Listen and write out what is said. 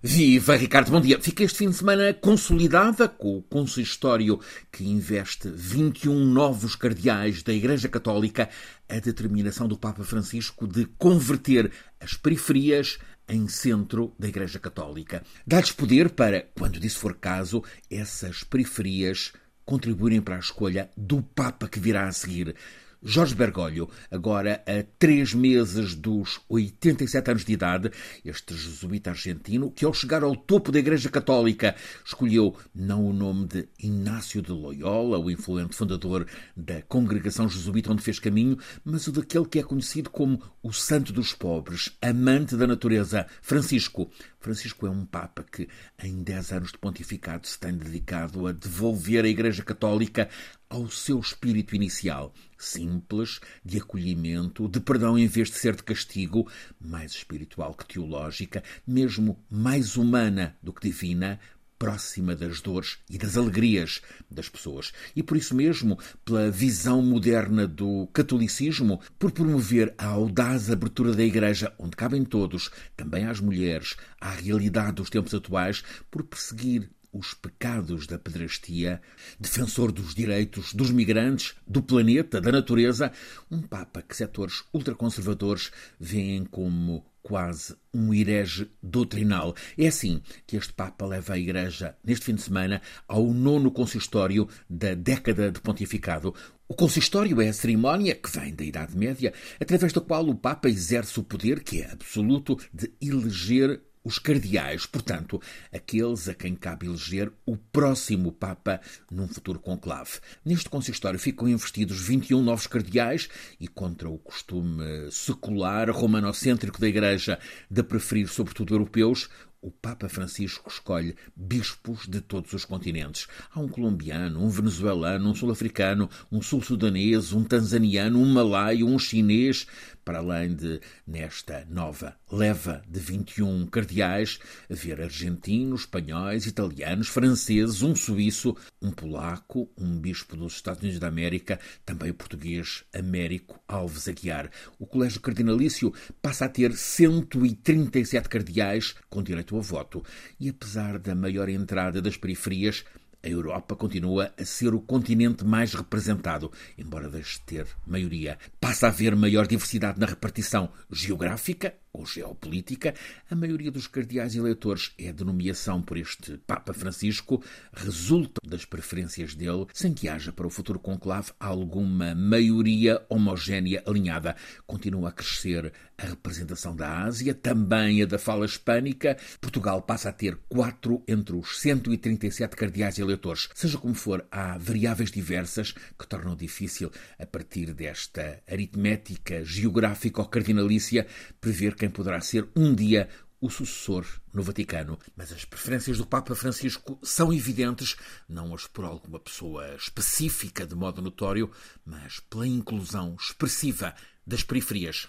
Viva, Ricardo, bom dia. Fica este fim de semana consolidada com o consistório que investe 21 novos cardeais da Igreja Católica a determinação do Papa Francisco de converter as periferias em centro da Igreja Católica. Dá-lhes poder para, quando disso for caso, essas periferias contribuírem para a escolha do Papa que virá a seguir. Jorge Bergoglio, agora a três meses dos 87 anos de idade, este jesuíta argentino, que ao chegar ao topo da Igreja Católica escolheu não o nome de Inácio de Loyola, o influente fundador da congregação jesuíta onde fez caminho, mas o daquele que é conhecido como o Santo dos Pobres, amante da natureza, Francisco. Francisco é um Papa que, em dez anos de pontificado, se tem dedicado a devolver a Igreja Católica ao seu espírito inicial, simples, de acolhimento, de perdão em vez de ser de castigo, mais espiritual que teológica, mesmo mais humana do que divina, próxima das dores e das alegrias das pessoas. E por isso mesmo, pela visão moderna do catolicismo, por promover a audaz abertura da Igreja, onde cabem todos, também às mulheres, à realidade dos tempos atuais, por perseguir os pecados da pedrastia, defensor dos direitos dos migrantes, do planeta, da natureza, um Papa que setores ultraconservadores veem como quase um herege doutrinal. É assim que este Papa leva a Igreja, neste fim de semana, ao nono consistório da década de pontificado. O consistório é a cerimónia, que vem da Idade Média, através da qual o Papa exerce o poder, que é absoluto, de eleger os cardeais, portanto, aqueles a quem cabe eleger o próximo Papa num futuro conclave. Neste consistório ficam investidos 21 novos cardeais e, contra o costume secular romanocêntrico da Igreja de preferir, sobretudo, europeus, o Papa Francisco escolhe bispos de todos os continentes. Há um colombiano, um venezuelano, um sul-africano, um sul-sudanês, um tanzaniano, um malaio, um chinês, para além de, nesta nova leva de 21 cardeais, haver argentinos, espanhóis, italianos, franceses, um suíço, um polaco, um bispo dos Estados Unidos da América, também o português Américo Alves Aguiar. O Colégio Cardinalício passa a ter 137 cardeais com direito a voto. E apesar da maior entrada das periferias, a Europa continua a ser o continente mais representado, embora deixe de ter maioria. Passa a haver maior diversidade na repartição geográfica ou geopolítica, a maioria dos cardeais eleitores é de nomeação por este Papa Francisco, resulta das preferências dele, sem que haja para o futuro conclave alguma maioria homogénea alinhada. Continua a crescer a representação da Ásia, também a da fala hispânica. Portugal passa a ter quatro entre os 137 cardeais eleitores. Seja como for, há variáveis diversas que tornam difícil, a partir desta aritmética geográfica ou cardinalícia, prever quem poderá ser um dia o sucessor no Vaticano. Mas as preferências do Papa Francisco são evidentes, não as por alguma pessoa específica de modo notório, mas pela inclusão expressiva das periferias.